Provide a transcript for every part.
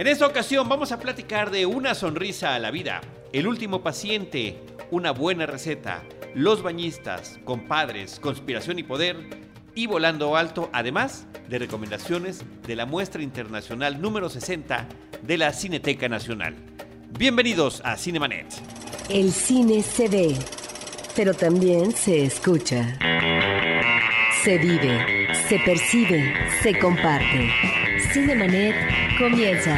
En esta ocasión vamos a platicar de una sonrisa a la vida, el último paciente, una buena receta, los bañistas, compadres, conspiración y poder y volando alto, además de recomendaciones de la muestra internacional número 60 de la Cineteca Nacional. Bienvenidos a Cinemanet. El cine se ve, pero también se escucha. Se vive, se percibe, se comparte. Cinemanet comienza.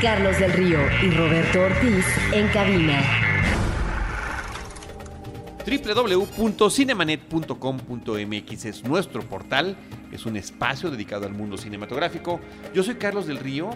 Carlos del Río y Roberto Ortiz en cabina www.cinemanet.com.mx es nuestro portal, es un espacio dedicado al mundo cinematográfico. Yo soy Carlos del Río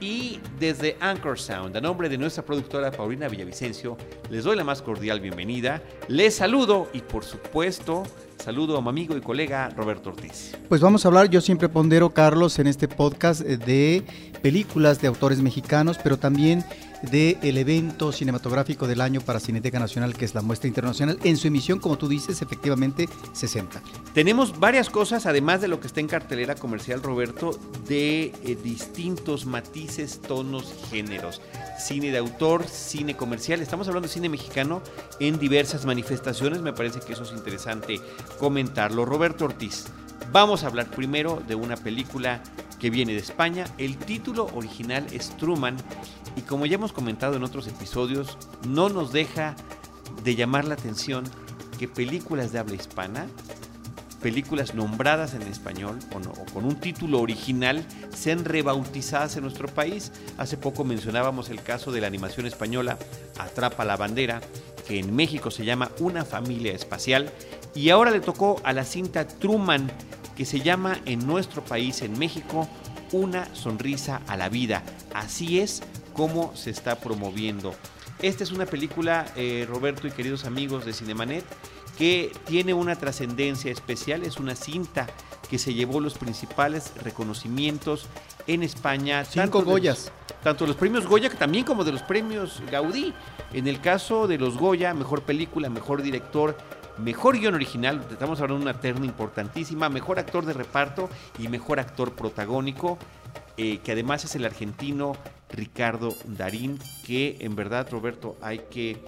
y desde Anchor Sound, a nombre de nuestra productora Paulina Villavicencio, les doy la más cordial bienvenida, les saludo y por supuesto saludo a mi amigo y colega Roberto Ortiz. Pues vamos a hablar, yo siempre pondero, Carlos, en este podcast eh, de películas de autores mexicanos, pero también del evento cinematográfico del año para Cineteca Nacional, que es la muestra internacional, en su emisión, como tú dices, efectivamente 60. Tenemos varias cosas, además de lo que está en cartelera comercial, Roberto, de eh, distintos matices, tonos, géneros. Cine de autor, cine comercial, estamos hablando de cine mexicano en diversas manifestaciones, me parece que eso es interesante comentarlo. Roberto Ortiz, vamos a hablar primero de una película que viene de España. El título original es Truman y como ya hemos comentado en otros episodios, no nos deja de llamar la atención que películas de habla hispana, películas nombradas en español o, con un título original, sean rebautizadas en nuestro país. Hace poco mencionábamos el caso de la animación española Atrapa la bandera, que en México se llama Una familia espacial, y ahora le tocó a la cinta Truman, que se llama en nuestro país, en México, Una sonrisa a la vida. Así es como se está promoviendo. Esta es una película, eh, Roberto y queridos amigos de Cinemanet, que tiene una trascendencia especial, es una cinta que se llevó los principales reconocimientos en España. Cinco Goyas. tanto los premios Goya también como de los premios Gaudí. En el caso de los Goya, mejor película, mejor director, mejor guion original, estamos hablando de una terna importantísima, mejor actor de reparto y mejor actor protagónico, eh, que además es el argentino Ricardo Darín, que en verdad, Roberto, hay que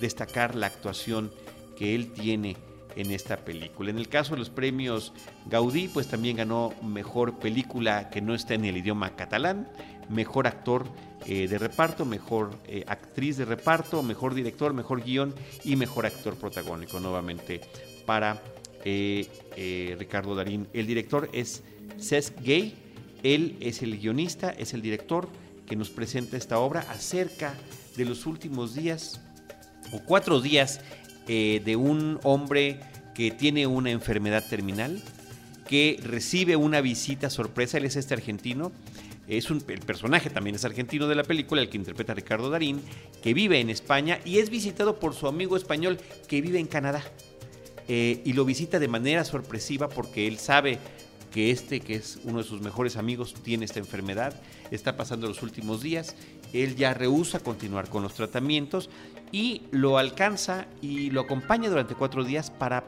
destacar la actuación que él tiene en esta película. En el caso de los premios Gaudí, pues también ganó mejor película que no está en el idioma catalán, mejor actor eh, de reparto, mejor eh, actriz de reparto, mejor director, mejor guion y mejor actor protagónico nuevamente para eh, Ricardo Darín. El director es Cesc Gay, él es el guionista, es el director que nos presenta esta obra acerca de los últimos días o cuatro días de un hombre que tiene una enfermedad terminal, que recibe una visita sorpresa, él es este argentino, es un, el personaje también es argentino de la película, el que interpreta a Ricardo Darín, que vive en España y es visitado por su amigo español que vive en Canadá. Eh, y lo visita de manera sorpresiva porque él sabe que este, que es uno de sus mejores amigos, tiene esta enfermedad, está pasando los últimos días, él ya rehúsa continuar con los tratamientos y lo alcanza y lo acompaña durante cuatro días para,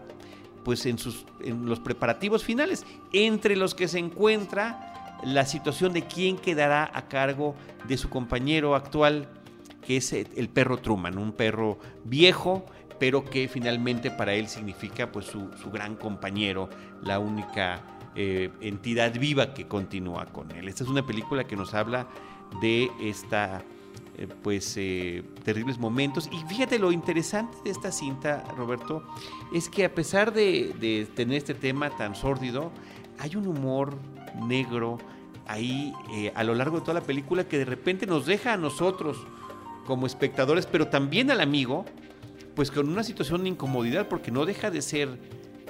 pues en, sus, en los preparativos finales, entre los que se encuentra la situación de quién quedará a cargo de su compañero actual, que es el perro Truman, un perro viejo, pero que finalmente para él significa pues su, gran compañero, la única eh, entidad viva que continúa con él. Esta es una película que nos habla de esta eh, pues eh, terribles momentos y fíjate lo interesante de esta cinta Roberto es que a pesar de, de tener este tema tan sórdido hay un humor negro ahí eh, a lo largo de toda la película que de repente nos deja a nosotros como espectadores, pero también al amigo, pues con una situación de incomodidad, porque no deja de ser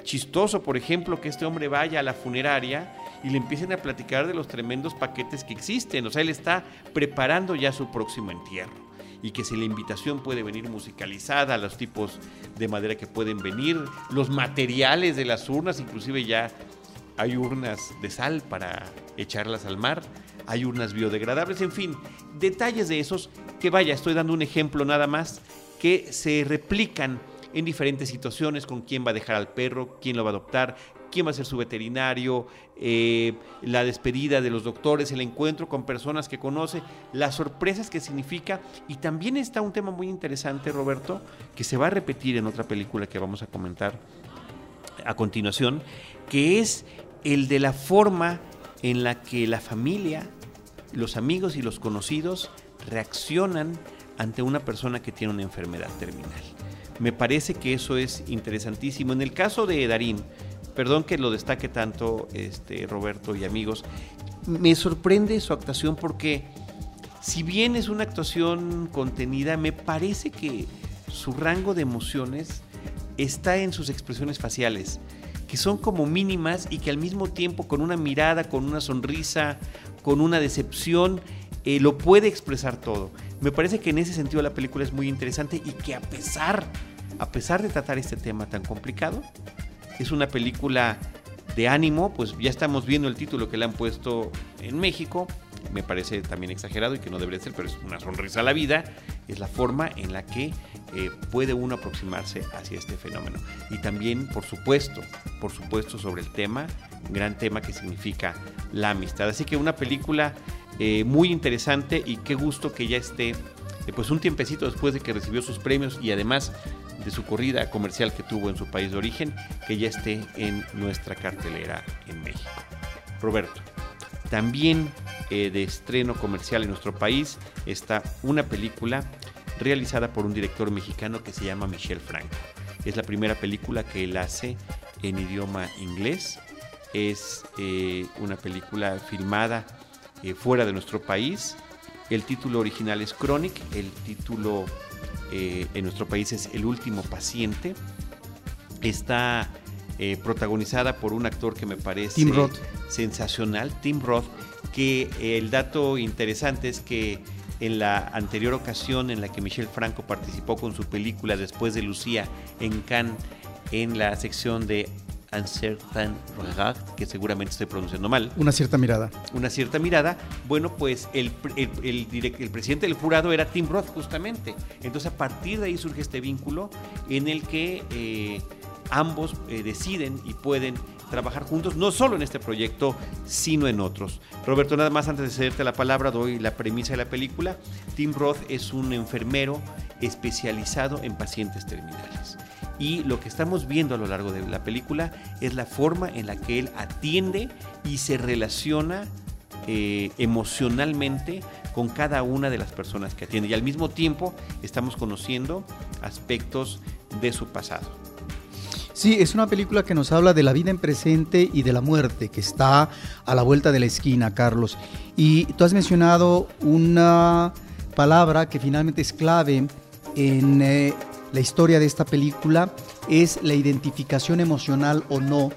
chistoso, por ejemplo, que este hombre vaya a la funeraria y le empiecen a platicar de los tremendos paquetes que existen. O sea, él está preparando ya su próximo entierro. Y que si la invitación puede venir musicalizada, los tipos de madera que pueden venir, los materiales de las urnas, inclusive ya hay urnas de sal para echarlas al mar, hay urnas biodegradables, en fin, detalles de esos que vaya, estoy dando un ejemplo nada más, que se replican en diferentes situaciones, con quién va a dejar al perro, quién lo va a adoptar, quién va a ser su veterinario, eh, la despedida de los doctores, el encuentro con personas que conoce, las sorpresas que significa. Y también está un tema muy interesante, Roberto, que se va a repetir en otra película que vamos a comentar a continuación, que es el de la forma en la que la familia, los amigos y los conocidos reaccionan ante una persona que tiene una enfermedad terminal. Me parece que eso es interesantísimo. En el caso de Darín, perdón que lo destaque tanto este, Roberto y amigos, me sorprende su actuación porque si bien es una actuación contenida, me parece que su rango de emociones está en sus expresiones faciales, que son como mínimas y que al mismo tiempo con una mirada, con una sonrisa, con una decepción, eh, lo puede expresar todo. Me parece que en ese sentido la película es muy interesante y que a pesar, a pesar de tratar este tema tan complicado, es una película de ánimo, pues ya estamos viendo el título que le han puesto en México, me parece también exagerado y que no debería ser, pero es una sonrisa a la vida, es la forma en la que eh, puede uno aproximarse hacia este fenómeno. Y también, por supuesto, por supuesto, sobre el tema, gran tema que significa la amistad. Así que una película eh, muy interesante y qué gusto que ya esté, eh, pues un tiempecito después de que recibió sus premios y además de su corrida comercial que tuvo en su país de origen, que ya esté en nuestra cartelera en México. Roberto, también eh, de estreno comercial en nuestro país está una película realizada por un director mexicano que se llama Michel Franco. Es la primera película que él hace en idioma inglés. Es eh, una película filmada eh, fuera de nuestro país. El título original es Chronic, el título en nuestro país es El último paciente. Está protagonizada por un actor que me parece Tim Roth. sensacional, Tim Roth, que el dato interesante es que en la anterior ocasión en la que Michel Franco participó con su película Después de Lucía en Cannes, en la sección de Un certain regard, que seguramente estoy pronunciando mal. Una cierta mirada. Una cierta mirada. Bueno, pues el, el, el, presidente del jurado era Tim Roth, justamente. Entonces, a partir de ahí surge este vínculo en el que eh, ambos eh, deciden y pueden trabajar juntos, no solo en este proyecto, sino en otros. Roberto, nada más antes de cederte la palabra, doy la premisa de la película. Tim Roth es un enfermero especializado en pacientes terminales. Y lo que estamos viendo a lo largo de la película es la forma en la que él atiende y se relaciona eh, emocionalmente con cada una de las personas que atiende. Y al mismo tiempo estamos conociendo aspectos de su pasado. Sí, es una película que nos habla de la vida en presente y de la muerte, que está a la vuelta de la esquina, Carlos. Y tú has mencionado una palabra que finalmente es clave en eh, la historia de esta película, es la identificación emocional o no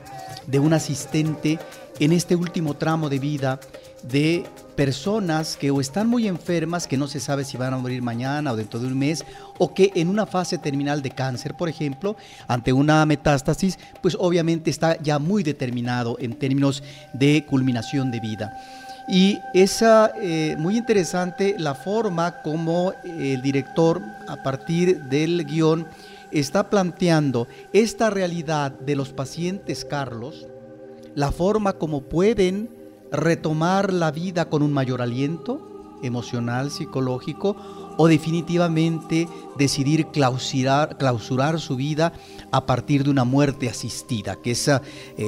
de un asistente en este último tramo de vida de personas que o están muy enfermas, que no se sabe si van a morir mañana o dentro de un mes, o que en una fase terminal de cáncer, por ejemplo, ante una metástasis, pues obviamente está ya muy determinado en términos de culminación de vida. Y es eh, muy interesante la forma como el director, a partir del guion, está planteando esta realidad de los pacientes, Carlos, la forma como pueden retomar la vida con un mayor aliento emocional, psicológico, o definitivamente decidir clausurar, clausurar su vida a partir de una muerte asistida, que es eh,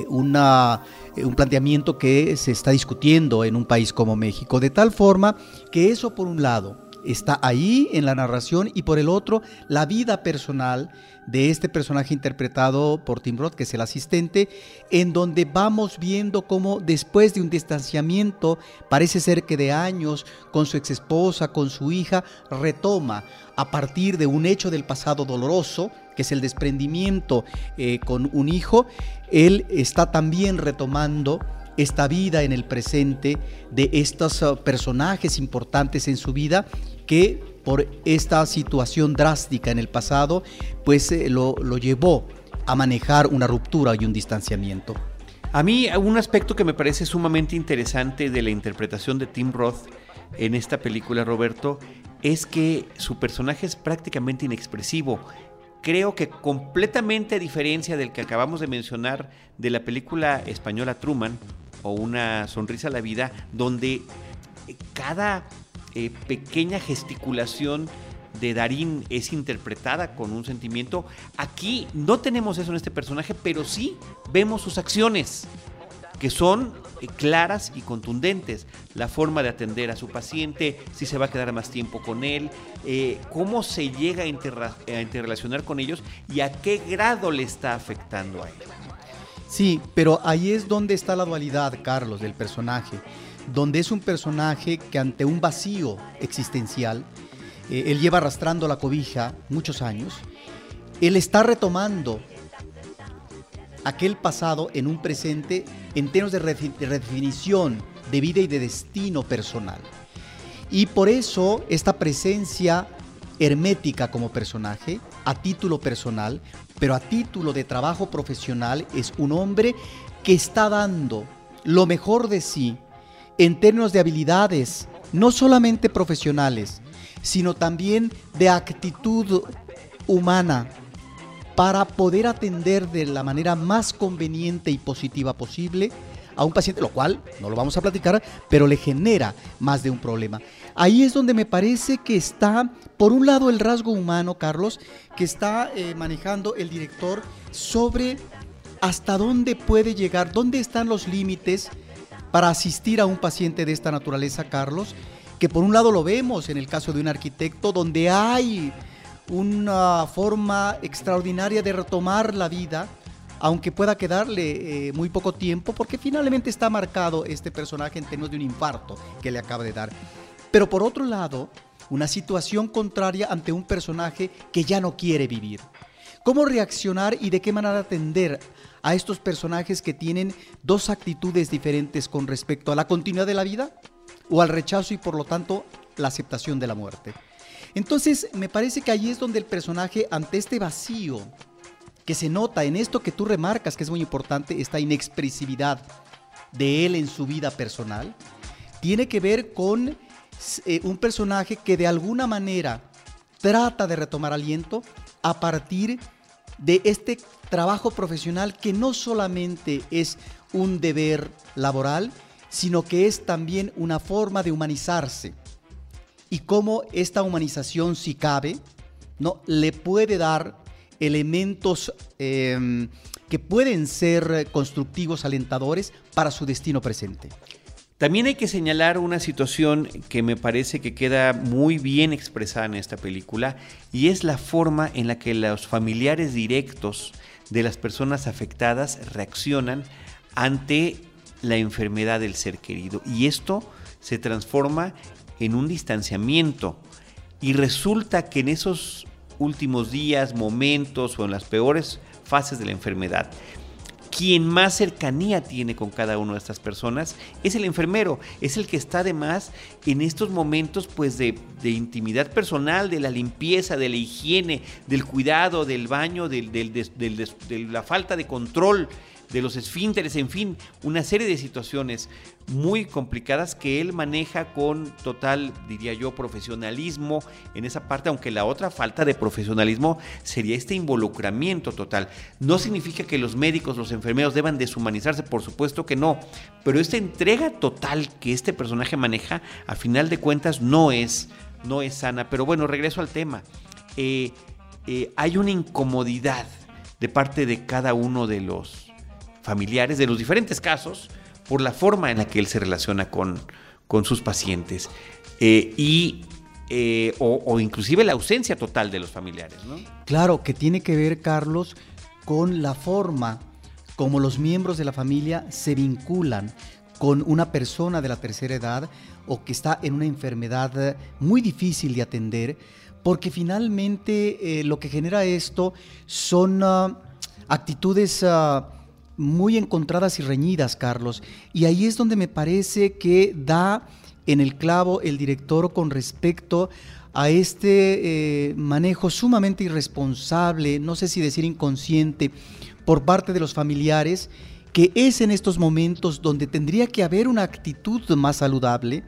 una, eh, un planteamiento que se está discutiendo en un país como México, de tal forma que eso por un lado está ahí en la narración y por el otro la vida personal de este personaje interpretado por Tim Roth, que es el asistente, en donde vamos viendo cómo después de un distanciamiento, parece ser que de años, con su ex esposa, con su hija, retoma a partir de un hecho del pasado doloroso, que es el desprendimiento eh, con un hijo, él está también retomando esta vida en el presente de estos uh, personajes importantes en su vida que por esta situación drástica en el pasado, pues eh, lo, lo llevó a manejar una ruptura y un distanciamiento. A mí un aspecto que me parece sumamente interesante de la interpretación de Tim Roth en esta película, Roberto, es que su personaje es prácticamente inexpresivo. Creo que completamente a diferencia del que acabamos de mencionar de la película española Truman o Una sonrisa a la vida, donde cada eh, pequeña gesticulación de Darín es interpretada con un sentimiento. Aquí no tenemos eso en este personaje, pero sí vemos sus acciones, que son eh, claras y contundentes. La forma de atender a su paciente, si se va a quedar más tiempo con él, eh, cómo se llega a, a interrelacionar con ellos y a qué grado le está afectando a él. Sí, pero ahí es donde está la dualidad, Carlos, del personaje donde es un personaje que ante un vacío existencial, eh, él lleva arrastrando la cobija muchos años, él está retomando aquel pasado en un presente en términos de redefinición de vida y de destino personal. Y por eso esta presencia hermética como personaje, a título personal, pero a título de trabajo profesional, es un hombre que está dando lo mejor de sí en términos de habilidades, no solamente profesionales, sino también de actitud humana para poder atender de la manera más conveniente y positiva posible a un paciente, lo cual no lo vamos a platicar, pero le genera más de un problema. Ahí es donde me parece que está, por un lado, el rasgo humano, Carlos, que está eh, manejando el director sobre hasta dónde puede llegar, dónde están los límites para asistir a un paciente de esta naturaleza, Carlos, que por un lado lo vemos en el caso de un arquitecto donde hay una forma extraordinaria de retomar la vida, aunque pueda quedarle eh, muy poco tiempo, porque finalmente está marcado este personaje en términos de un infarto que le acaba de dar. Pero por otro lado, una situación contraria ante un personaje que ya no quiere vivir. ¿Cómo reaccionar y de qué manera atender a estos personajes que tienen dos actitudes diferentes con respecto a la continuidad de la vida o al rechazo y por lo tanto la aceptación de la muerte. Entonces me parece que ahí es donde el personaje ante este vacío que se nota en esto que tú remarcas que es muy importante, esta inexpresividad de él en su vida personal, tiene que ver con eh, un personaje que de alguna manera trata de retomar aliento a partir de este trabajo profesional que no solamente es un deber laboral, sino que es también una forma de humanizarse. Y cómo esta humanización, si cabe, ¿no? le puede dar elementos em, que pueden ser constructivos, alentadores para su destino presente. También hay que señalar una situación que me parece que queda muy bien expresada en esta película y es la forma en la que los familiares directos de las personas afectadas reaccionan ante la enfermedad del ser querido. Y esto se transforma en un distanciamiento. Y resulta que en esos últimos días, momentos o en las peores fases de la enfermedad, quien más cercanía tiene con cada una de estas personas es el enfermero, es el que está además en estos momentos pues de, intimidad personal, de la limpieza, de la higiene, del cuidado, del baño, de la falta de control de los esfínteres, en fin, una serie de situaciones muy complicadas que él maneja con total, diría yo, profesionalismo en esa parte, aunque la otra falta de profesionalismo sería este involucramiento total. No significa que los médicos, los enfermeros deban deshumanizarse, por supuesto que no, pero esta entrega total que este personaje maneja, a final de cuentas, no es, no es sana. Pero bueno, regreso al tema. Eh, eh, hay una incomodidad de parte de cada uno de los familiares de los diferentes casos por la forma en la que él se relaciona con, con sus pacientes eh, y eh, o, inclusive la ausencia total de los familiares. Claro, que tiene que ver, Carlos, con la forma como los miembros de la familia se vinculan con una persona de la tercera edad o que está en una enfermedad muy difícil de atender, porque finalmente eh, lo que genera esto son ah, actitudes... Ah, muy encontradas y reñidas, Carlos. Y ahí es donde me parece que da en el clavo el director con respecto a este eh, manejo sumamente irresponsable, no sé si decir inconsciente, por parte de los familiares, que es en estos momentos donde tendría que haber una actitud más saludable,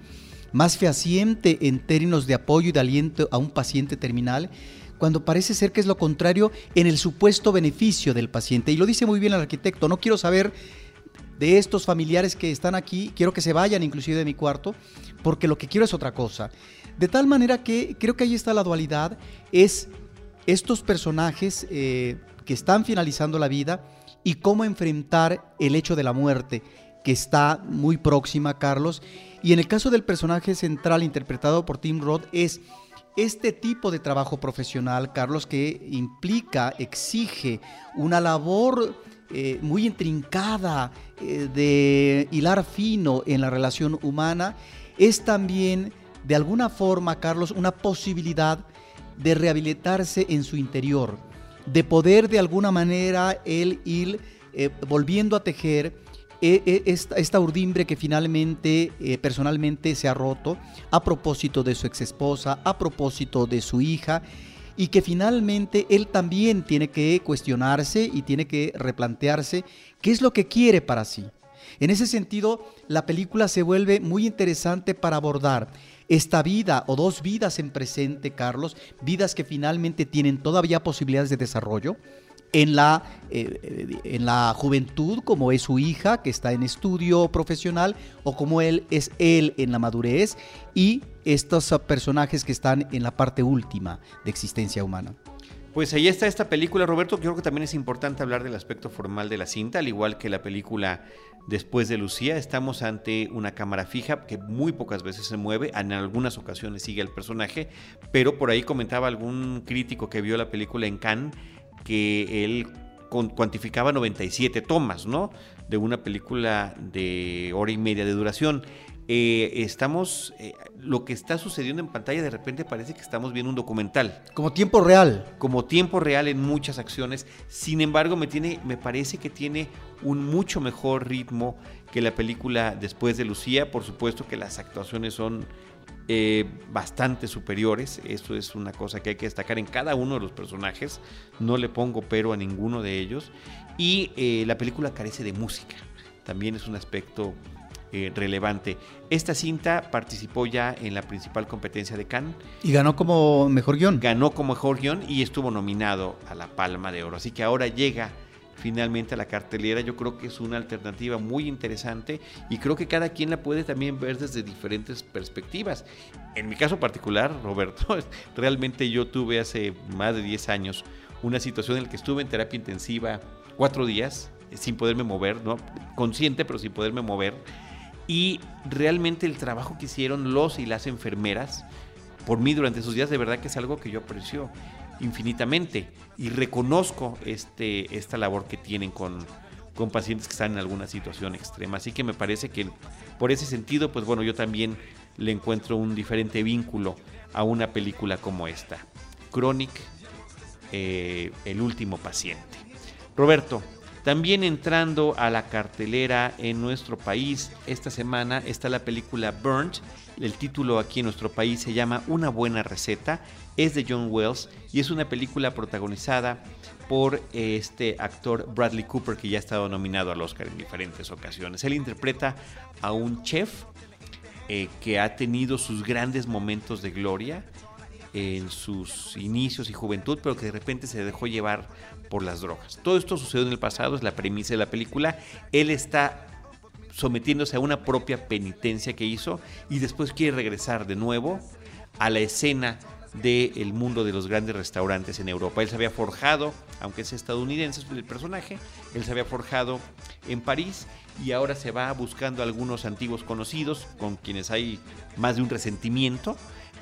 más fehaciente en términos de apoyo y de aliento a un paciente terminal, cuando parece ser que es lo contrario en el supuesto beneficio del paciente. Y lo dice muy bien el arquitecto, no quiero saber de estos familiares que están aquí, quiero que se vayan inclusive de mi cuarto, porque lo que quiero es otra cosa. De tal manera que creo que ahí está la dualidad, es estos personajes eh, que están finalizando la vida y cómo enfrentar el hecho de la muerte, que está muy próxima, Carlos. Y en el caso del personaje central interpretado por Tim Roth es este tipo de trabajo profesional, Carlos, que implica, exige una labor eh, muy intrincada eh, de hilar fino en la relación humana, es también, de alguna forma, Carlos, una posibilidad de rehabilitarse en su interior, de poder de alguna manera él ir eh, volviendo a tejer esta, urdimbre que finalmente, personalmente se ha roto a propósito de su exesposa, a propósito de su hija, y que finalmente él también tiene que cuestionarse y tiene que replantearse qué es lo que quiere para sí. En ese sentido, la película se vuelve muy interesante para abordar esta vida o dos vidas en presente, Carlos, vidas que finalmente tienen todavía posibilidades de desarrollo, en la, eh, en la juventud, como es su hija, que está en estudio profesional, o como él es él en la madurez, y estos personajes que están en la parte última de existencia humana. Pues ahí está esta película, Roberto. Creo que también es importante hablar del aspecto formal de la cinta, al igual que la película Después de Lucía. Estamos ante una cámara fija que muy pocas veces se mueve, en algunas ocasiones sigue al personaje, pero por ahí comentaba algún crítico que vio la película en Cannes que él cuantificaba 97 tomas, ¿no? De una película de hora y media de duración. Eh, estamos, eh, lo que está sucediendo en pantalla de repente parece que estamos viendo un documental. Como tiempo real. Como tiempo real en muchas acciones. Sin embargo, me, tiene, me parece que tiene un mucho mejor ritmo que la película después de Lucía. Por supuesto que las actuaciones son eh, bastante superiores. Eso es una cosa que hay que destacar en cada uno de los personajes. No le pongo pero a ninguno de ellos. Y eh, la película carece de música. También es un aspecto eh, relevante. Esta cinta participó ya en la principal competencia de Cannes. Y ganó como mejor guion. Ganó como mejor guion y estuvo nominado a la Palma de Oro. Así que ahora llega finalmente a la cartelera. Yo creo que es una alternativa muy interesante y creo que cada quien la puede también ver desde diferentes perspectivas. En mi caso particular, Roberto, realmente yo tuve hace más de 10 años una situación en la que estuve en terapia intensiva cuatro días eh, sin poderme mover, ¿no? consciente pero sin poderme mover. Y realmente el trabajo que hicieron los y las enfermeras por mí durante esos días de verdad que es algo que yo aprecio infinitamente y reconozco este, esta labor que tienen con, con pacientes que están en alguna situación extrema. Así que me parece que por ese sentido, pues bueno, yo también le encuentro un diferente vínculo a una película como esta. Chronic, eh, El último paciente. Roberto, también entrando a la cartelera en nuestro país, esta semana está la película Burnt. El título aquí en nuestro país se llama Una buena receta. Es de John Wells y es una película protagonizada por este actor Bradley Cooper que ya ha estado nominado al Oscar en diferentes ocasiones. Él interpreta a un chef eh, que ha tenido sus grandes momentos de gloria en sus inicios y juventud, pero que de repente se dejó llevar por las drogas. Todo esto sucedió en el pasado, es la premisa de la película. Él está sometiéndose a una propia penitencia que hizo y después quiere regresar de nuevo a la escena del mundo de los grandes restaurantes en Europa. Él se había forjado, aunque es estadounidense el personaje, él se había forjado en París y ahora se va buscando algunos antiguos conocidos con quienes hay más de un resentimiento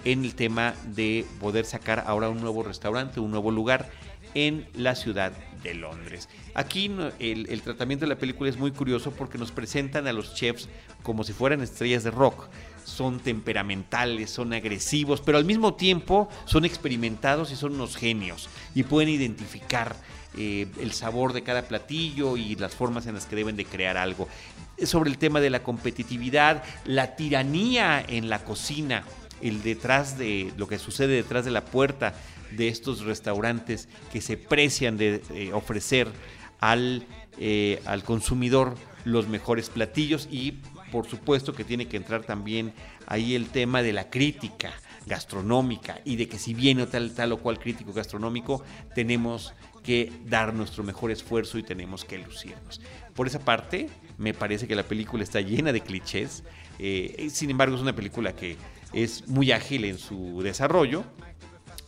en el tema de poder sacar ahora un nuevo restaurante, un nuevo lugar en la ciudad de Londres. Aquí el, tratamiento de la película es muy curioso porque nos presentan a los chefs como si fueran estrellas de rock. Son temperamentales, son agresivos, pero al mismo tiempo son experimentados y son unos genios y pueden identificar eh, el sabor de cada platillo y las formas en las que deben de crear algo. Sobre el tema de la competitividad, la tiranía en la cocina, el detrás de lo que sucede detrás de la puerta de estos restaurantes que se precian de eh, ofrecer al, eh, al consumidor los mejores platillos y por supuesto que tiene que entrar también ahí el tema de la crítica gastronómica y de que si viene tal, tal o cual crítico gastronómico, tenemos que dar nuestro mejor esfuerzo y tenemos que lucirnos. Por esa parte, me parece que la película está llena de clichés, eh, sin embargo es una película que es muy ágil en su desarrollo,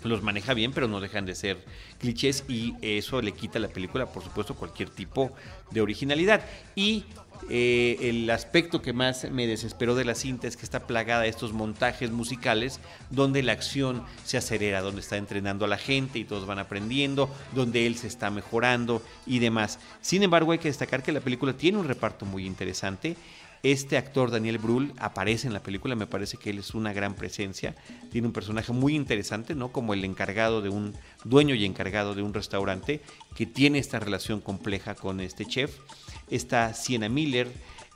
los maneja bien, pero no dejan de ser clichés y eso le quita a la película, por supuesto, cualquier tipo de originalidad. Y eh, el aspecto que más me desesperó de la cinta es que está plagada de estos montajes musicales donde la acción se acelera, donde está entrenando a la gente y todos van aprendiendo, donde él se está mejorando y demás. Sin embargo, hay que destacar que la película tiene un reparto muy interesante. Este actor, Daniel Brühl, aparece en la película, me parece que él es una gran presencia, tiene un personaje muy interesante, ¿no? Como el encargado de un dueño y encargado de un restaurante que tiene esta relación compleja con este chef está Sienna Miller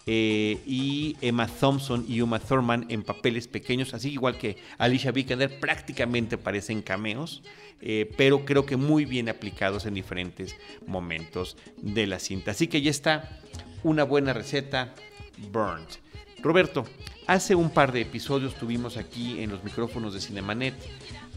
eh, y Emma Thompson y Uma Thurman en papeles pequeños, así igual que Alicia Vikander, prácticamente parecen cameos, eh, pero creo que muy bien aplicados en diferentes momentos de la cinta. Así que ya está una buena receta, Burned. Roberto, hace un par de episodios tuvimos aquí en los micrófonos de Cinemanet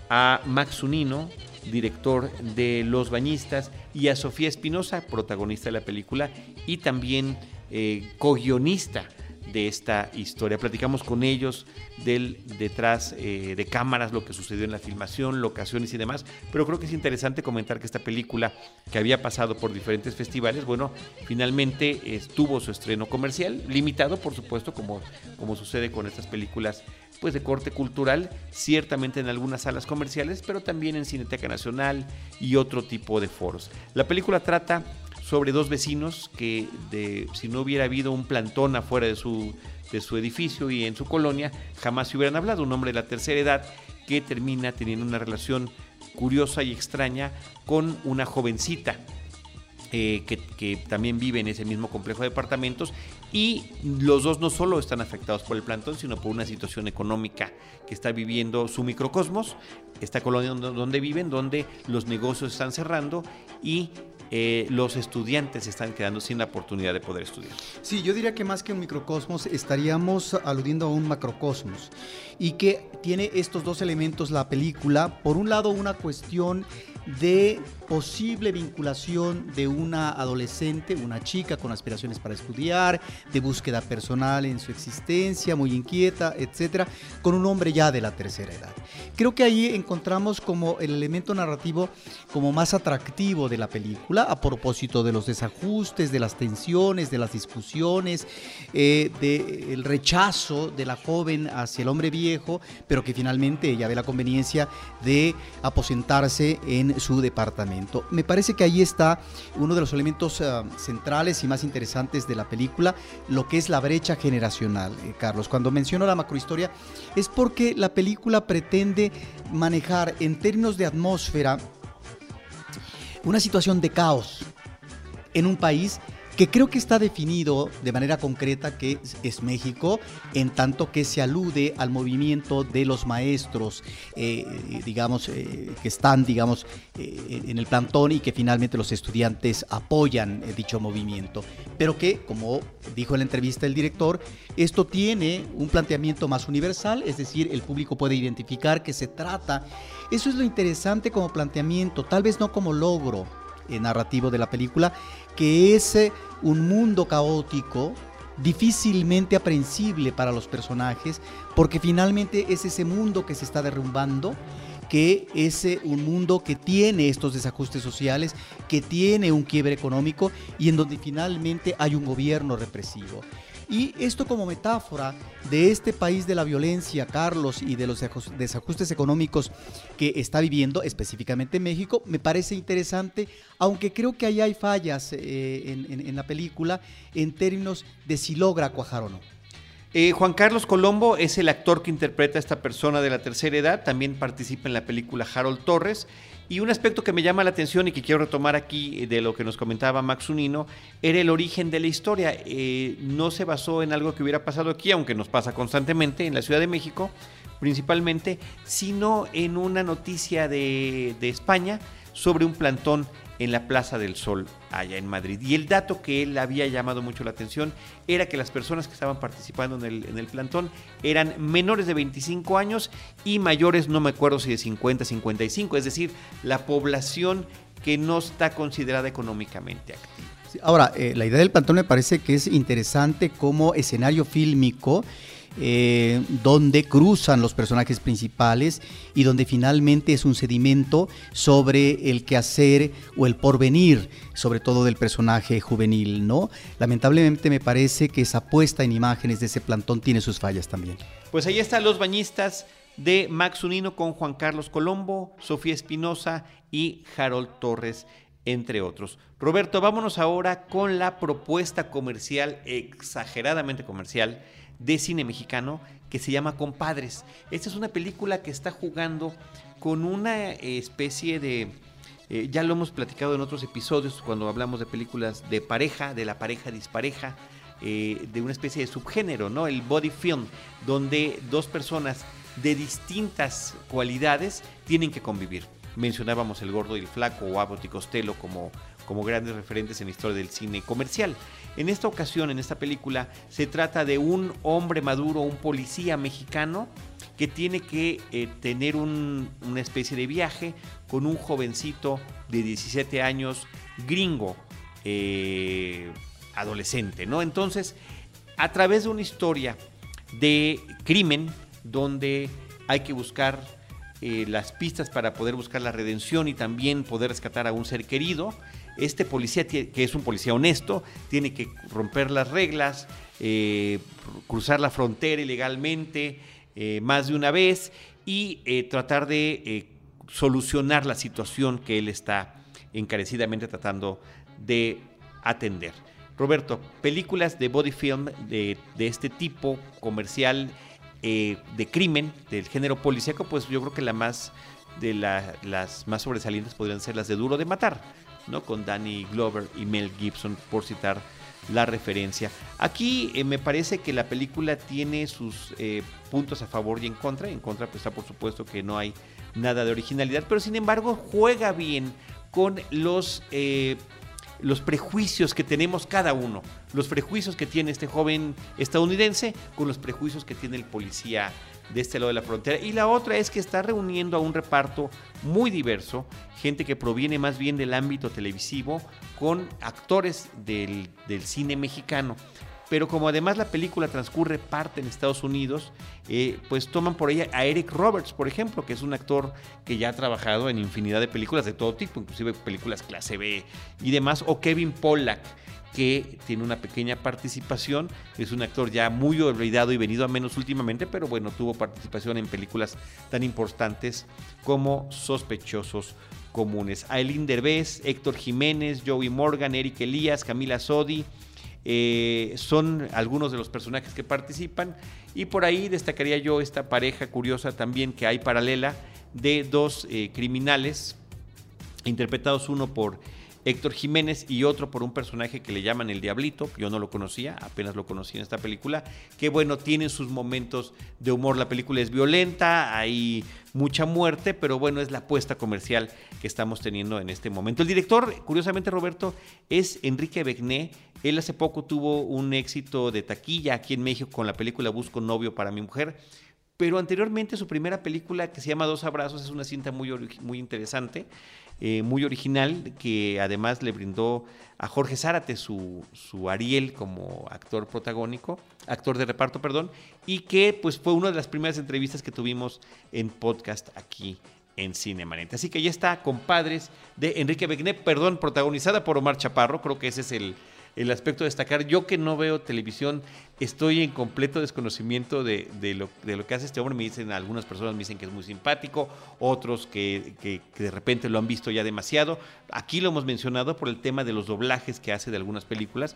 a Max Unino, director de Los Bañistas, y a Sofía Espinosa, protagonista de la película, y también eh, co-guionista de esta historia. Platicamos con ellos del detrás eh, de cámaras, lo que sucedió en la filmación, locaciones y demás, pero creo que es interesante comentar que esta película, que había pasado por diferentes festivales, bueno, finalmente estuvo su estreno comercial, limitado por supuesto, como, como sucede con estas películas pues de corte cultural, ciertamente en algunas salas comerciales, pero también en Cineteca Nacional y otro tipo de foros. La película trata sobre dos vecinos que si no hubiera habido un plantón afuera de su, de su edificio y en su colonia, jamás se hubieran hablado. Un hombre de la tercera edad que termina teniendo una relación curiosa y extraña con una jovencita eh, que, también vive en ese mismo complejo de departamentos y los dos no solo están afectados por el plantón, sino por una situación económica que está viviendo su microcosmos, esta colonia donde viven, donde los negocios están cerrando y eh, los estudiantes están quedando sin la oportunidad de poder estudiar. Sí, yo diría que más que un microcosmos estaríamos aludiendo a un macrocosmos y que tiene estos dos elementos la película. Por un lado, una cuestión de posible vinculación de una adolescente, una chica con aspiraciones para estudiar, de búsqueda personal en su existencia, muy inquieta, etcétera, con un hombre ya de la tercera edad. Creo que ahí encontramos como el elemento narrativo como más atractivo de la película a propósito de los desajustes, de las tensiones, de las discusiones, eh, del rechazo de la joven hacia el hombre viejo, pero que finalmente ella ve la conveniencia de aposentarse en su departamento. Me parece que ahí está uno de los elementos eh, centrales y más interesantes de la película, lo que es la brecha generacional, eh, Carlos. Cuando menciono la macrohistoria es porque la película pretende manejar en términos de atmósfera una situación de caos en un país que creo que está definido de manera concreta que es, México, en tanto que se alude al movimiento de los maestros, eh, digamos, eh, que están, digamos, eh, en el plantón y que finalmente los estudiantes apoyan dicho movimiento. Pero que, como dijo en la entrevista el director, esto tiene un planteamiento más universal, es decir, el público puede identificar que se trata. Eso es lo interesante como planteamiento, tal vez no como logro narrativo de la película, que es un mundo caótico, difícilmente aprensible para los personajes, porque finalmente es ese mundo que se está derrumbando, que es eh, un mundo que tiene estos desajustes sociales, que tiene un quiebre económico y en donde finalmente hay un gobierno represivo. Y esto como metáfora de este país de la violencia, Carlos, y de los desajustes económicos que está viviendo, específicamente México, me parece interesante, aunque creo que ahí hay fallas eh, en, la película en términos de si logra cuajar o no. Eh, Juan Carlos Colombo es el actor que interpreta a esta persona de la tercera edad, también participa en la película Harold Torres y un aspecto que me llama la atención y que quiero retomar aquí eh, de lo que nos comentaba Max Unino era el origen de la historia. Eh, no se basó en algo que hubiera pasado aquí, aunque nos pasa constantemente en la Ciudad de México, principalmente, sino en una noticia de, de España sobre un plantón en la Plaza del Sol, allá en Madrid. Y el dato que él había llamado mucho la atención era que las personas que estaban participando en el, en el plantón eran menores de 25 años y mayores, no me acuerdo si de 50, 55, es decir, la población que no está considerada económicamente activa. Ahora, eh, la idea del plantón me parece que es interesante como escenario fílmico eh, donde cruzan los personajes principales y donde finalmente es un sedimento sobre el quehacer o el porvenir, sobre todo del personaje juvenil, ¿no? Lamentablemente me parece que esa puesta en imágenes de ese plantón tiene sus fallas también. Pues ahí están los bañistas de Max Unino con Juan Carlos Colombo, Sofía Espinosa y Harold Torres entre otros. Roberto, vámonos ahora con la propuesta comercial, exageradamente comercial, de cine mexicano que se llama Compadres. Esta es una película que está jugando con una especie de... Eh, ya lo hemos platicado en otros episodios cuando hablamos de películas de pareja, de la pareja dispareja, eh, de una especie de subgénero, ¿no? El body film, donde dos personas de distintas cualidades tienen que convivir. Mencionábamos el gordo y el flaco o Abbott y Costello como, como grandes referentes en la historia del cine comercial. En esta ocasión, en esta película, se trata de un hombre maduro, un policía mexicano que tiene que eh, tener una especie de viaje con un jovencito de 17 años, gringo, eh, adolescente, ¿no? Entonces, a través de una historia de crimen, donde hay que buscar eh, las pistas para poder buscar la redención y también poder rescatar a un ser querido. Este policía, que es un policía honesto, tiene que romper las reglas, eh, cruzar la frontera ilegalmente eh, más de una vez y tratar de solucionar la situación que él está encarecidamente tratando de atender. Roberto, películas de body film de, de este tipo comercial eh, de crimen del género policíaco, pues yo creo que la más de las más sobresalientes podrían ser las de Duro de Matar, ¿no? Con Danny Glover y Mel Gibson, por citar la referencia. Aquí eh, me parece que la película tiene sus eh, puntos a favor y en contra. En contra pues está por supuesto que no hay nada de originalidad, pero sin embargo juega bien con los los prejuicios que tenemos cada uno, los prejuicios que tiene este joven estadounidense con los prejuicios que tiene el policía de este lado de la frontera. Y la otra es que está reuniendo a un reparto muy diverso, gente que proviene más bien del ámbito televisivo, con actores del, del cine mexicano pero como además la película transcurre parte en Estados Unidos, eh, pues toman por ella a Eric Roberts, por ejemplo, que es un actor que ya ha trabajado en infinidad de películas de todo tipo, inclusive películas clase B y demás, o Kevin Pollack, que tiene una pequeña participación, es un actor ya muy olvidado y venido a menos últimamente, pero bueno, tuvo participación en películas tan importantes como Sospechosos Comunes. Aileen Derbez, Héctor Jiménez, Joey Morgan, Eric Elías, Camila Sodi, eh, son algunos de los personajes que participan y por ahí destacaría yo esta pareja curiosa también que hay paralela de dos eh, criminales interpretados uno por Héctor Jiménez y otro por un personaje que le llaman el Diablito, yo no lo conocía, apenas lo conocí en esta película, que bueno, tiene sus momentos de humor, la película es violenta, hay mucha muerte, pero bueno, es la apuesta comercial que estamos teniendo en este momento. El director, curiosamente Roberto, es Enrique Begné, él hace poco tuvo un éxito de taquilla aquí en México con la película Busco novio para mi mujer, pero anteriormente su primera película que se llama Dos Abrazos es una cinta muy, muy interesante. Eh, muy original que además le brindó a Jorge Zárate su, su, Ariel como actor protagónico, actor de reparto, perdón, y que pues fue una de las primeras entrevistas que tuvimos en podcast aquí en Cinemanente. Así que ya está, compadres, de Enrique Begné, perdón, protagonizada por Omar Chaparro, creo que ese es el, el aspecto de destacar. Yo que no veo televisión, estoy en completo desconocimiento de, lo, de, lo, que hace este hombre. Me dicen, algunas personas me dicen que es muy simpático, otros que, que, de repente lo han visto ya demasiado. Aquí lo hemos mencionado por el tema de los doblajes que hace de algunas películas.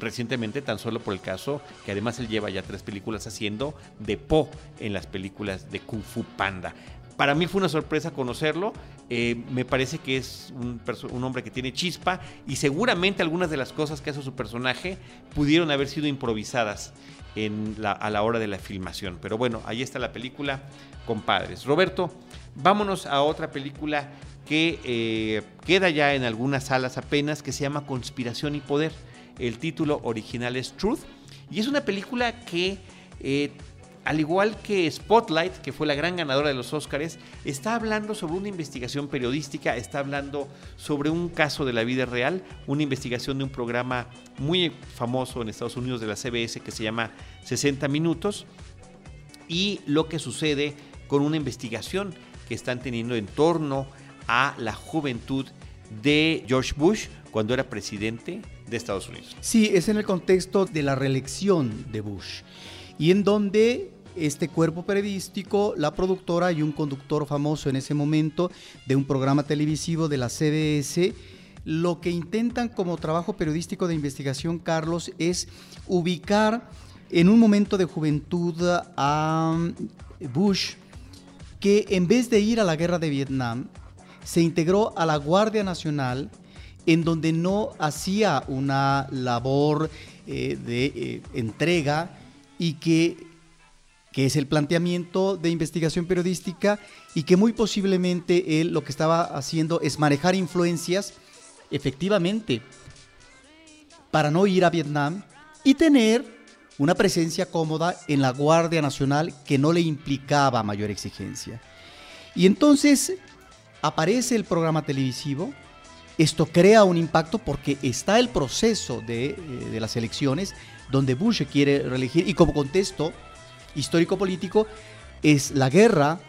Recientemente, tan solo por el caso que además él lleva ya tres películas haciendo de Po en las películas de Kung Fu Panda. Para mí fue una sorpresa conocerlo. Eh, me parece que es un, hombre que tiene chispa y seguramente algunas de las cosas que hace su personaje pudieron haber sido improvisadas a la hora de la filmación. Pero bueno, ahí está la película, compadres. Roberto, vámonos a otra película que eh, queda ya en algunas salas apenas, que se llama Conspiración y Poder. El título original es Truth. Y es una película que, eh, al igual que Spotlight, que fue la gran ganadora de los Oscars, está hablando sobre una investigación periodística, está hablando sobre un caso de la vida real, una investigación de un programa muy famoso en Estados Unidos de la CBS que se llama 60 Minutos, y lo que sucede con una investigación que están teniendo en torno a la juventud de George Bush cuando era presidente de Estados Unidos. Sí, es en el contexto de la reelección de Bush y en donde este cuerpo periodístico, la productora y un conductor famoso en ese momento de un programa televisivo de la CBS, lo que intentan como trabajo periodístico de investigación, Carlos, es ubicar en un momento de juventud a Bush, que en vez de ir a la guerra de Vietnam, se integró a la Guardia Nacional, en donde no hacía una labor eh, de eh, entrega y que, que es el planteamiento de investigación periodística y que muy posiblemente él lo que estaba haciendo es manejar influencias, efectivamente, para no ir a Vietnam y tener una presencia cómoda en la Guardia Nacional que no le implicaba mayor exigencia. Y entonces aparece el programa televisivo, esto crea un impacto porque está el proceso de, eh, de las elecciones donde Bush quiere reelegir y como contexto histórico-político es la guerra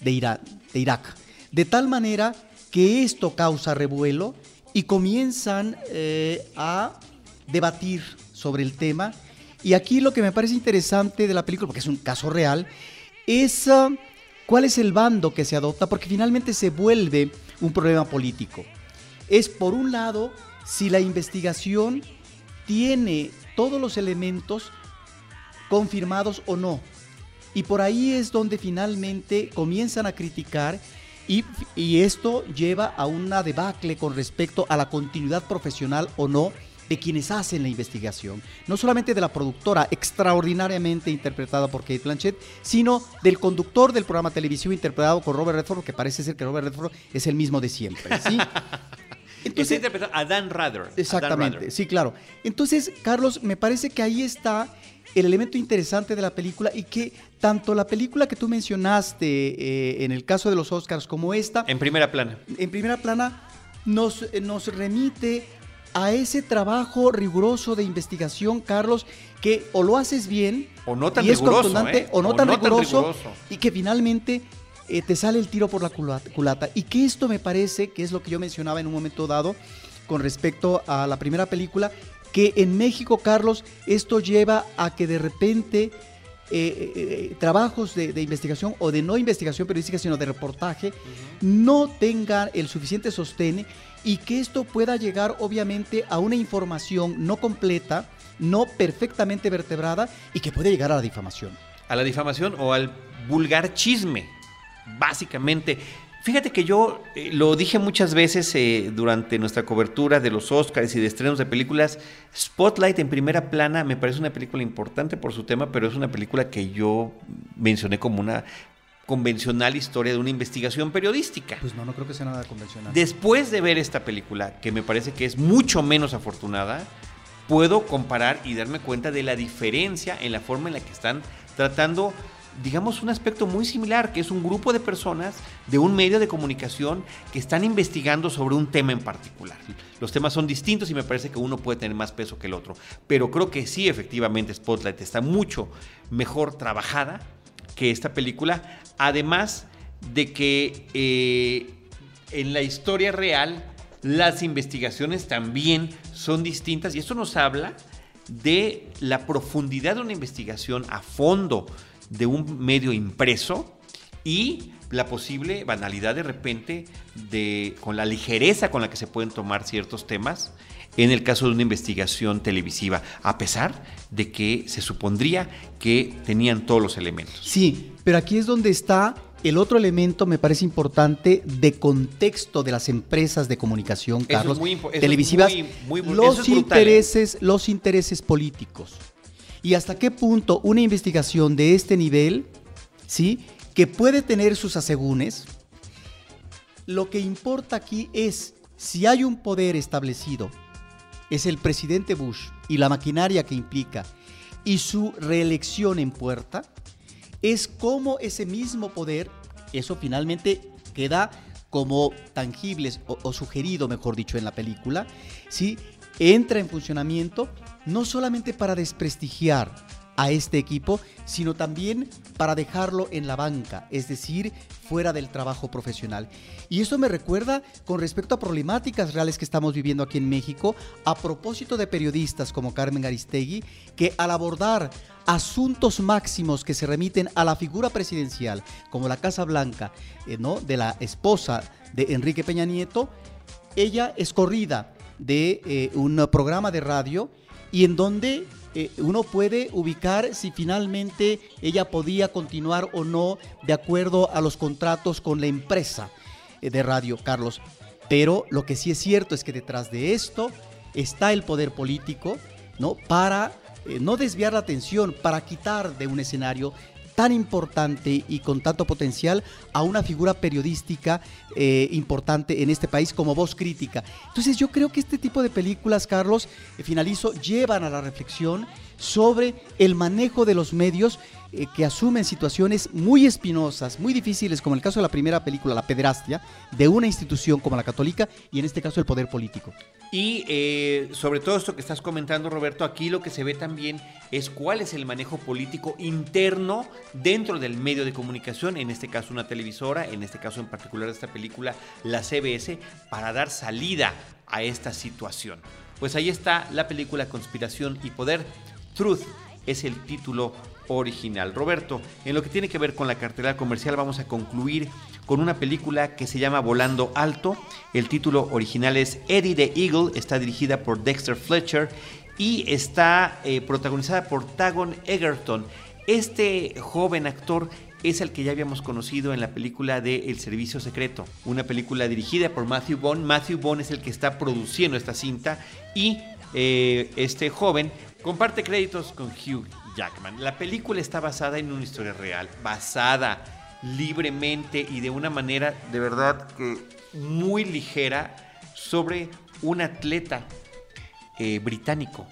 de, de Irak. De tal manera que esto causa revuelo y comienzan eh, a debatir sobre el tema y aquí lo que me parece interesante de la película, porque es un caso real, es ah, cuál es el bando que se adopta, porque finalmente se vuelve un problema político. Es por un lado si la investigación tiene todos los elementos confirmados o no. Y por ahí es donde finalmente comienzan a criticar y, y, esto lleva a una debacle con respecto a la continuidad profesional o no de quienes hacen la investigación, no solamente de la productora extraordinariamente interpretada por Kate Blanchett, sino del conductor del programa televisivo interpretado por Robert Redford, que parece ser que Robert Redford es el mismo de siempre, ¿sí? Entonces, interpretado a Dan Rather. Exactamente, sí, claro. Entonces, Carlos, me parece que ahí está el elemento interesante de la película y que tanto la película que tú mencionaste eh, en el caso de los Oscars como esta... En primera plana. En primera plana nos, nos remite a ese trabajo riguroso de investigación, Carlos, que o lo haces bien, o no tan y es riguroso, ¿eh? o no, o tan, no tan riguroso, riguroso. y que finalmente eh, te sale el tiro por la culata. Y que esto me parece, que es lo que yo mencionaba en un momento dado con respecto a la primera película, que en México, Carlos, esto lleva a que de repente eh, eh, trabajos de, de investigación o de no investigación periodística, sino de reportaje, no tengan el suficiente sostén y que esto pueda llegar obviamente a una información no completa, no perfectamente vertebrada y que puede llegar a la difamación. A la difamación o al vulgar chisme, básicamente. Fíjate que yo eh, lo dije muchas veces eh, durante nuestra cobertura de los Oscars y de estrenos de películas. Spotlight en primera plana me parece una película importante por su tema, pero es una película que yo mencioné como una convencional historia de una investigación periodística. Pues no, no creo que sea nada convencional. Después de ver esta película, que me parece que es mucho menos afortunada, puedo comparar y darme cuenta de la diferencia en la forma en la que están tratando, digamos, un aspecto muy similar, que es un grupo de personas de un medio de comunicación que están investigando sobre un tema en particular. Los temas son distintos y me parece que uno puede tener más peso que el otro, pero creo que sí, efectivamente, Spotlight está mucho mejor trabajada que esta película, además de que eh, en la historia real las investigaciones también son distintas y esto nos habla de la profundidad de una investigación a fondo de un medio impreso y la posible banalidad de repente de con la ligereza con la que se pueden tomar ciertos temas en el caso de una investigación televisiva, a pesar de que se supondría que tenían todos los elementos. Sí, pero aquí es donde está el otro elemento, me parece importante, de contexto de las empresas de comunicación, Eso Carlos, es muy es televisivas, muy- muy- los eso es brutal, ¿eh? intereses, los intereses políticos. Y hasta qué punto una investigación de este nivel, ¿sí? que puede tener sus asegúnes, lo que importa aquí es si hay un poder establecido, es el presidente Bush y la maquinaria que implica y su reelección en puerta, es como ese mismo poder, eso finalmente queda como tangibles o, sugerido, mejor dicho, en la película, ¿sí? entra en funcionamiento no solamente para desprestigiar a este equipo, sino también para dejarlo en la banca, es decir, fuera del trabajo profesional. Y eso me recuerda con respecto a problemáticas reales que estamos viviendo aquí en México, a propósito de periodistas como Carmen Aristegui, que al abordar asuntos máximos que se remiten a la figura presidencial, como la Casa Blanca, eh, ¿no? de la esposa de Enrique Peña Nieto, ella es corrida de eh, un programa de radio y en donde eh, uno puede ubicar si finalmente ella podía continuar o no de acuerdo a los contratos con la empresa eh, de radio, Carlos. Pero lo que sí es cierto es que detrás de esto está el poder político, ¿no? Para eh, no desviar la atención, para quitar de un escenario tan importante y con tanto potencial a una figura periodística eh, importante en este país como voz crítica. Entonces yo creo que este tipo de películas, Carlos, eh, finalizo, llevan a la reflexión sobre el manejo de los medios eh, que asumen situaciones muy espinosas, muy difíciles, como el caso de la primera película, La Pedrastia, de una institución como la católica y en este caso el poder político. Y eh, sobre todo esto que estás comentando, Roberto, aquí lo que se ve también es cuál es el manejo político interno dentro del medio de comunicación, en este caso una televisora, en este caso en particular esta película, la CBS, para dar salida a esta situación. Pues ahí está la película Conspiración y Poder. Truth es el título original. Roberto, en lo que tiene que ver con la cartelera comercial vamos a concluir con una película que se llama Volando Alto. El título original es Eddie the Eagle, está dirigida por Dexter Fletcher y está eh, protagonizada por Tagon Egerton. Este joven actor es el que ya habíamos conocido en la película de El Servicio Secreto, una película dirigida por Matthew Bond. Matthew Bond es el que está produciendo esta cinta y eh, este joven comparte créditos con Hugh Jackman. La película está basada en una historia real, basada libremente y de una manera de verdad muy ligera sobre un atleta eh, británico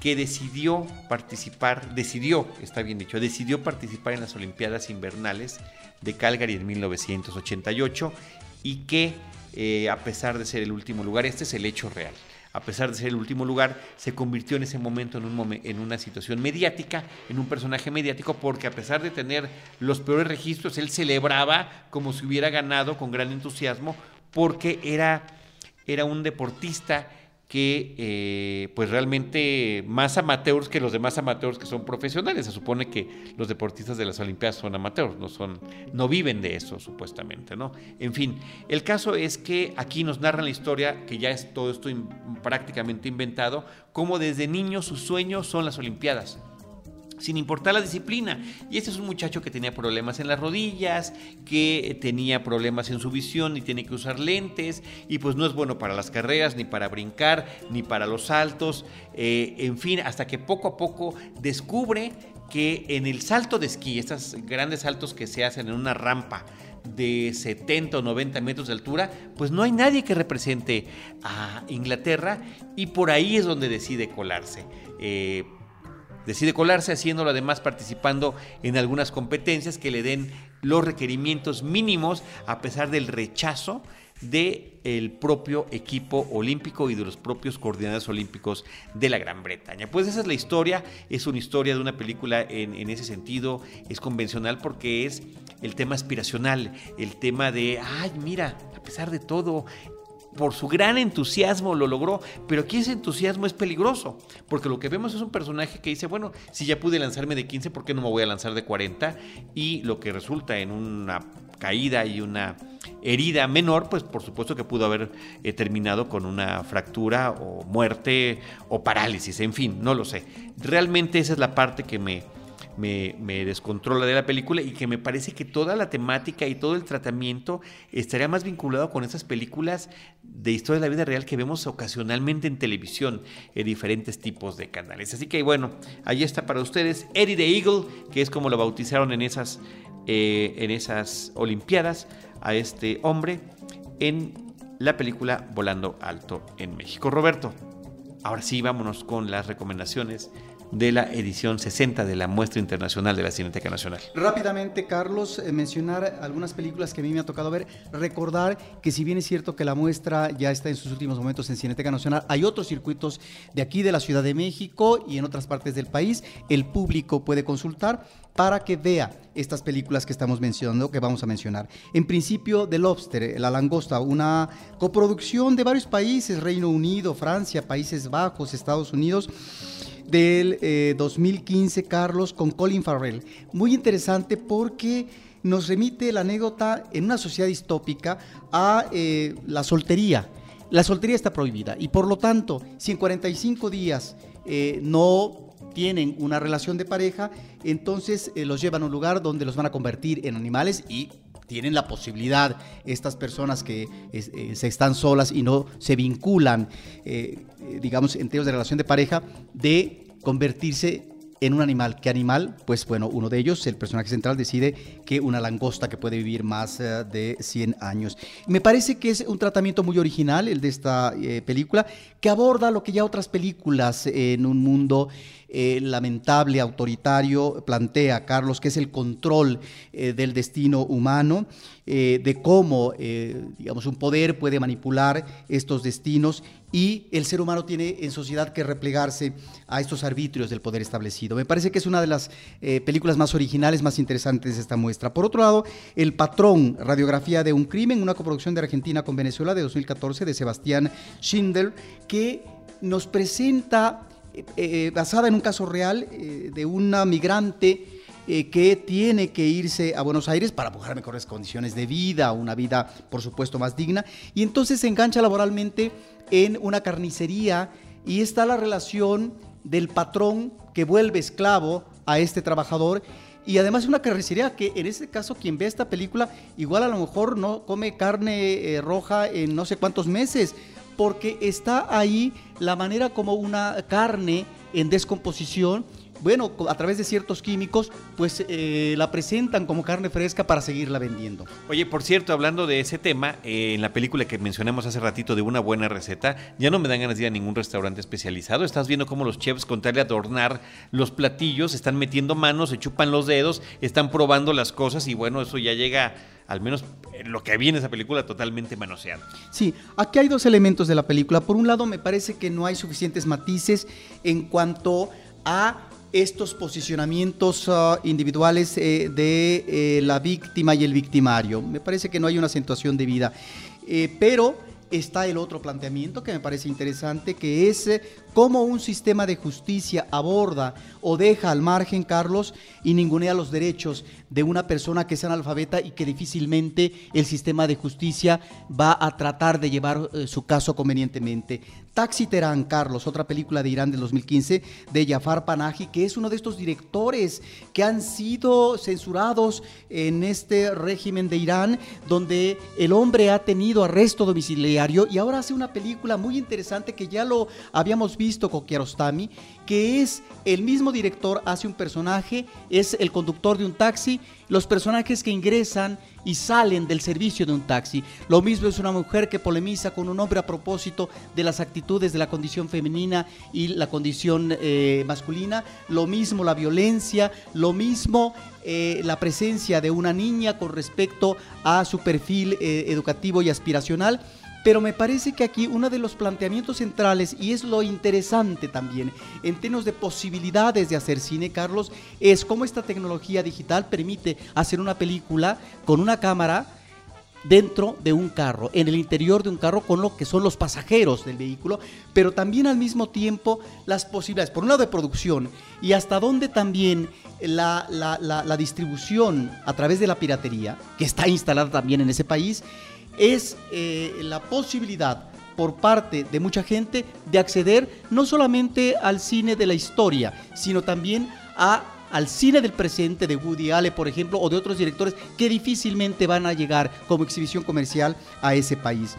que decidió participar, decidió, está bien dicho, decidió participar en las Olimpiadas Invernales de Calgary en 1988 y que eh, a pesar de ser el último lugar, este es el hecho real a pesar de ser el último lugar, se convirtió en ese momento en, en una situación mediática, en un personaje mediático, porque a pesar de tener los peores registros, él celebraba como si hubiera ganado con gran entusiasmo, porque era, era un deportista que eh, pues realmente más amateurs que los demás amateurs que son profesionales. Se supone que los deportistas de las Olimpiadas son amateurs, no son, no viven de eso supuestamente, ¿no? En fin, el caso es que aquí nos narran la historia, que ya es todo esto prácticamente inventado, como desde niño sus sueños son las Olimpiadas sin importar la disciplina. Y este es un muchacho que tenía problemas en las rodillas, que tenía problemas en su visión y tiene que usar lentes, y pues no es bueno para las carreras, ni para brincar, ni para los saltos, eh, en fin, hasta que poco a poco descubre que en el salto de esquí, estos grandes saltos que se hacen en una rampa, de 70 o 90 metros de altura, pues no hay nadie que represente a Inglaterra y por ahí es donde decide colarse. Eh, Decide colarse haciéndolo además participando en algunas competencias que le den los requerimientos mínimos a pesar del rechazo del propio equipo olímpico y de los propios coordinadores olímpicos de la Gran Bretaña. Pues esa es la historia, es una historia de una película en, en, ese sentido, es convencional porque es el tema aspiracional, el tema de, ay, mira, a pesar de todo, por su gran entusiasmo lo logró, pero aquí ese entusiasmo es peligroso, porque lo que vemos es un personaje que dice, bueno, si ya pude lanzarme de 15, ¿por qué no me voy a lanzar de 40? Y lo que resulta en una caída y una herida menor, pues por supuesto que pudo haber eh, terminado con una fractura o muerte o parálisis, en fin, no lo sé. Realmente esa es la parte que me, me, descontrola de la película y que me parece que toda la temática y todo el tratamiento estaría más vinculado con esas películas de historia de la vida real que vemos ocasionalmente en televisión en diferentes tipos de canales. Así que bueno, ahí está para ustedes Eddie the Eagle, que es como lo bautizaron en esas, eh, en esas Olimpiadas a este hombre en la película Volando Alto en México. Roberto, ahora sí vámonos con las recomendaciones de la edición 60 de la Muestra Internacional de la Cineteca Nacional. Rápidamente, Carlos, eh, mencionar algunas películas que a mí me ha tocado ver. Recordar que si bien es cierto que la muestra ya está en sus últimos momentos en Cineteca Nacional, hay otros circuitos de aquí de la Ciudad de México y en otras partes del país. El público puede consultar para que vea estas películas que estamos mencionando, que vamos a mencionar. En principio, The Lobster, La Langosta, una coproducción de varios países, Reino Unido, Francia, Países Bajos, Estados Unidos del 2015, eh, Carlos, con Colin Farrell. Muy interesante porque nos remite la anécdota en una sociedad distópica a eh, la soltería. La soltería está prohibida y por lo tanto, si en 45 días eh, no tienen una relación de pareja, entonces los llevan a un lugar donde los van a convertir en animales y tienen la posibilidad, estas personas que se están solas y no se vinculan, digamos, en términos de relación de pareja, de convertirse en un animal. ¿Qué animal? Pues bueno, uno de ellos, el personaje central, decide que una langosta que puede vivir más eh, de 100 años. Me parece que es un tratamiento muy original el de esta eh, película, que aborda lo que ya otras películas en un mundo eh, lamentable, autoritario, plantea Carlos, que es el control eh, del destino humano, eh, de cómo, digamos, un poder puede manipular estos destinos y el ser humano tiene en sociedad que replegarse a estos arbitrios del poder establecido. Me parece que es una de las películas más originales, más interesantes de esta muestra. Por otro lado, El Patrón, radiografía de un crimen, una coproducción de Argentina con Venezuela de 2014 de Sebastián Schindler, que nos presenta eh, basada en un caso real eh, de una migrante eh, que tiene que irse a Buenos Aires para buscar mejores condiciones de vida, una vida por supuesto más digna, y entonces se engancha laboralmente en una carnicería y está la relación del patrón que vuelve esclavo a este trabajador. Y además una carnicería que en este caso quien ve esta película igual a lo mejor no come carne roja en no sé cuántos meses porque está ahí la manera como una carne en descomposición bueno, a través de ciertos químicos, pues eh, la presentan como carne fresca para seguirla vendiendo. Oye, por cierto, hablando de ese tema, eh, en la película que mencionamos hace ratito de una buena receta, ya no me dan ganas de ir a ningún restaurante especializado. Estás viendo cómo los chefs, con tal de adornar los platillos, están metiendo manos, se chupan los dedos, están probando las cosas y bueno, eso ya llega al menos lo que viene esa película totalmente manoseado. Sí, aquí hay dos elementos de la película. Por un lado, me parece que no hay suficientes matices en cuanto a estos posicionamientos ah, individuales eh, de eh, la víctima y el victimario. Me parece que no hay una acentuación de vida. Eh, pero está el otro planteamiento que me parece interesante, que es cómo un sistema de justicia aborda o deja al margen, Carlos, y ningunea los derechos de una persona que es analfabeta y que difícilmente el sistema de justicia va a tratar de llevar su caso convenientemente. Taxi Terán, Carlos, otra película de Irán del 2015 de Jafar Panahi, que es uno de estos directores que han sido censurados en este régimen de Irán, donde el hombre ha tenido arresto domiciliario y ahora hace una película muy interesante que ya lo habíamos visto con Kiarostami, que es el mismo director, hace un personaje, es el conductor de un taxi, los personajes que ingresan y salen del servicio de un taxi. Lo mismo es una mujer que polemiza con un hombre a propósito de las actitudes de la condición femenina y la condición eh, masculina. Lo mismo la violencia, lo mismo eh, la presencia de una niña con respecto a su perfil eh, educativo y aspiracional. Pero me parece que aquí uno de los planteamientos centrales, y es lo interesante también en términos de posibilidades de hacer cine, Carlos, es cómo esta tecnología digital permite hacer una película con una cámara dentro de un carro, en el interior de un carro con lo que son los pasajeros del vehículo, pero también al mismo tiempo las posibilidades, por un lado de producción y hasta dónde también la, la distribución a través de la piratería, que está instalada también en ese país, es eh, la posibilidad por parte de mucha gente de acceder no solamente al cine de la historia, sino también a, al cine del presente de Woody Allen, por ejemplo, o de otros directores que difícilmente van a llegar como exhibición comercial a ese país.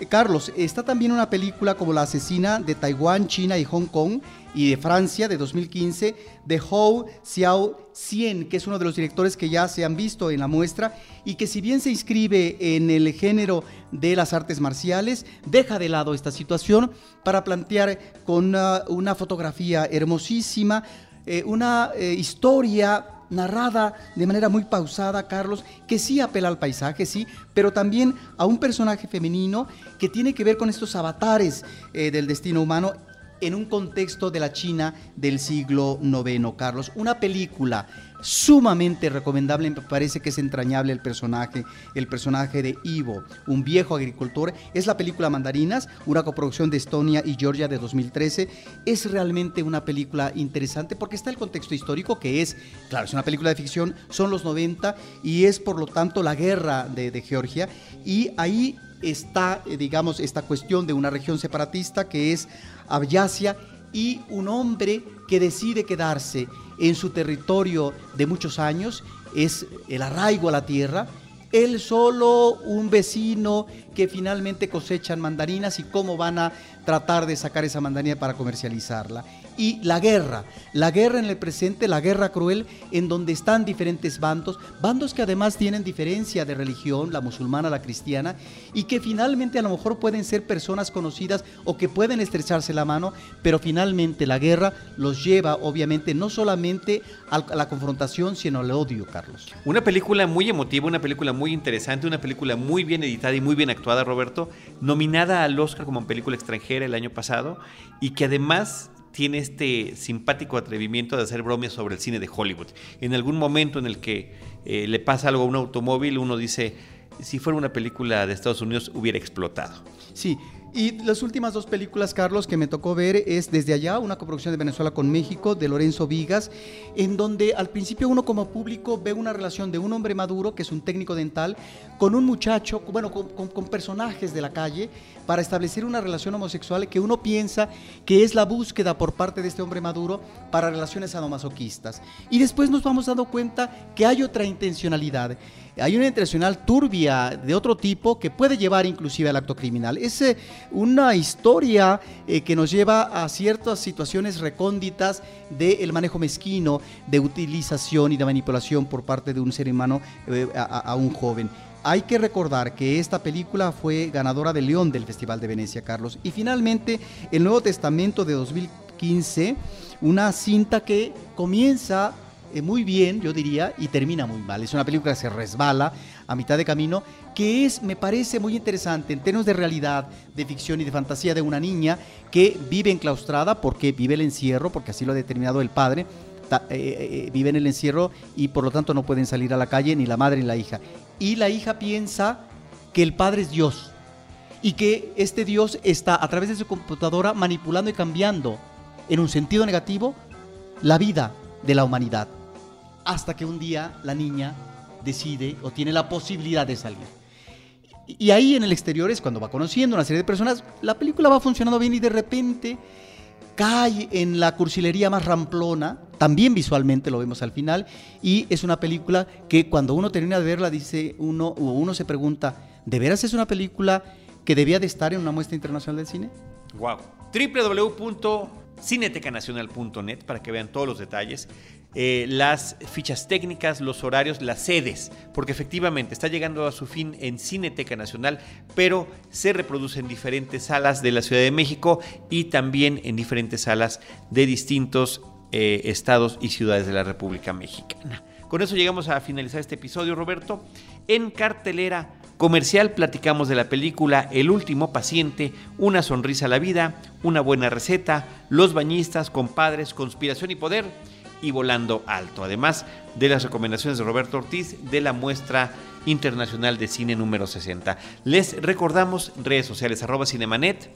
Eh, Carlos, está también una película como La asesina de Taiwán, China y Hong Kong y de Francia de 2015 de Hou Xiao Xian, que es uno de los directores que ya se han visto en la muestra y que si bien se inscribe en el género de las artes marciales, deja de lado esta situación para plantear con una, fotografía hermosísima, eh, una eh, historia narrada de manera muy pausada, Carlos, que sí apela al paisaje, sí, pero también a un personaje femenino que tiene que ver con estos avatares eh, del destino humano en un contexto de la China del siglo IX, Carlos. Una película sumamente recomendable, me parece que es entrañable el personaje, el personaje de Ivo, un viejo agricultor. Es la película Mandarinas, una coproducción de Estonia y Georgia de 2013. Es realmente una película interesante porque está el contexto histórico que es, claro, es una película de ficción, son los 90 y es por lo tanto la guerra de, de Georgia y ahí está, eh, digamos, esta cuestión de una región separatista que es Abyasia y un hombre que decide quedarse en su territorio de muchos años, es el arraigo a la tierra, él solo, un vecino que finalmente cosechan mandarinas y cómo van a tratar de sacar esa mandarina para comercializarla y la guerra, la guerra en el presente, la guerra cruel, en donde están diferentes bandos, bandos que además tienen diferencia de religión, la musulmana, la cristiana, y que finalmente a lo mejor pueden ser personas conocidas o que pueden estrecharse la mano, pero finalmente la guerra los lleva obviamente no solamente a la confrontación, sino al odio, Carlos. Una película muy emotiva, una película muy interesante, una película muy bien editada y muy bien actuada, Roberto, nominada al Oscar como película extranjera el año pasado, y que además tiene este simpático atrevimiento de hacer bromas sobre el cine de Hollywood. En algún momento en el que eh, le pasa algo a un automóvil, uno dice, si fuera una película de Estados Unidos hubiera explotado. Sí, y las últimas dos películas, Carlos, que me tocó ver es Desde allá, una coproducción de Venezuela con México, de Lorenzo Vigas, en donde al principio uno como público ve una relación de un hombre maduro, que es un técnico dental, con un muchacho, bueno, con, personajes de la calle, para establecer una relación homosexual que uno piensa que es la búsqueda por parte de este hombre maduro para relaciones sadomasoquistas. Y después nos vamos dando cuenta que hay otra intencionalidad hay una intencional turbia de otro tipo que puede llevar inclusive al acto criminal. Es eh, una historia eh, que nos lleva a ciertas situaciones recónditas del manejo mezquino, de utilización y de manipulación por parte de un ser humano eh, a, un joven. Hay que recordar que esta película fue ganadora de León del Festival de Venecia, Carlos. Y finalmente, el Nuevo Testamento de 2015, una cinta que comienza muy bien, yo diría, y termina muy mal. Es una película que se resbala a mitad de camino, que es, me parece muy interesante en términos de realidad, de ficción y de fantasía de una niña que vive enclaustrada porque vive el encierro, porque así lo ha determinado el padre, eh, eh, vive en el encierro y por lo tanto no pueden salir a la calle ni la madre ni la hija. Y la hija piensa que el padre es Dios y que este Dios está a través de su computadora manipulando y cambiando en un sentido negativo la vida de la humanidad hasta que un día la niña decide o tiene la posibilidad de salir. Y ahí en el exterior es cuando va conociendo una serie de personas, la película va funcionando bien y de repente cae en la cursilería más ramplona, también visualmente lo vemos al final, y es una película que cuando uno termina de verla dice uno o uno se pregunta, ¿de veras es una película que debía de estar en una muestra internacional del cine? Wow. www.cinetecanacional.net para que vean todos los detalles. Eh, las fichas técnicas, los horarios, las sedes, porque efectivamente está llegando a su fin en Cineteca Nacional, pero se reproduce en diferentes salas de la Ciudad de México y también en diferentes salas de distintos eh, estados y ciudades de la República Mexicana. Con eso llegamos a finalizar este episodio, Roberto. En cartelera comercial platicamos de la película El último paciente, Una sonrisa a la vida, Una buena receta, Los bañistas, compadres, conspiración y poder y Volando Alto, además de las recomendaciones de Roberto Ortiz de la muestra internacional de cine número 60. Les recordamos redes sociales arroba cinemanet,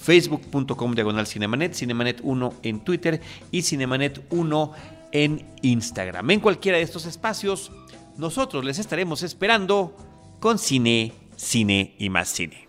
facebook.com diagonal cinemanet, cinemanet 1 en Twitter y cinemanet 1 en Instagram. En cualquiera de estos espacios, nosotros les estaremos esperando con cine, cine y más cine.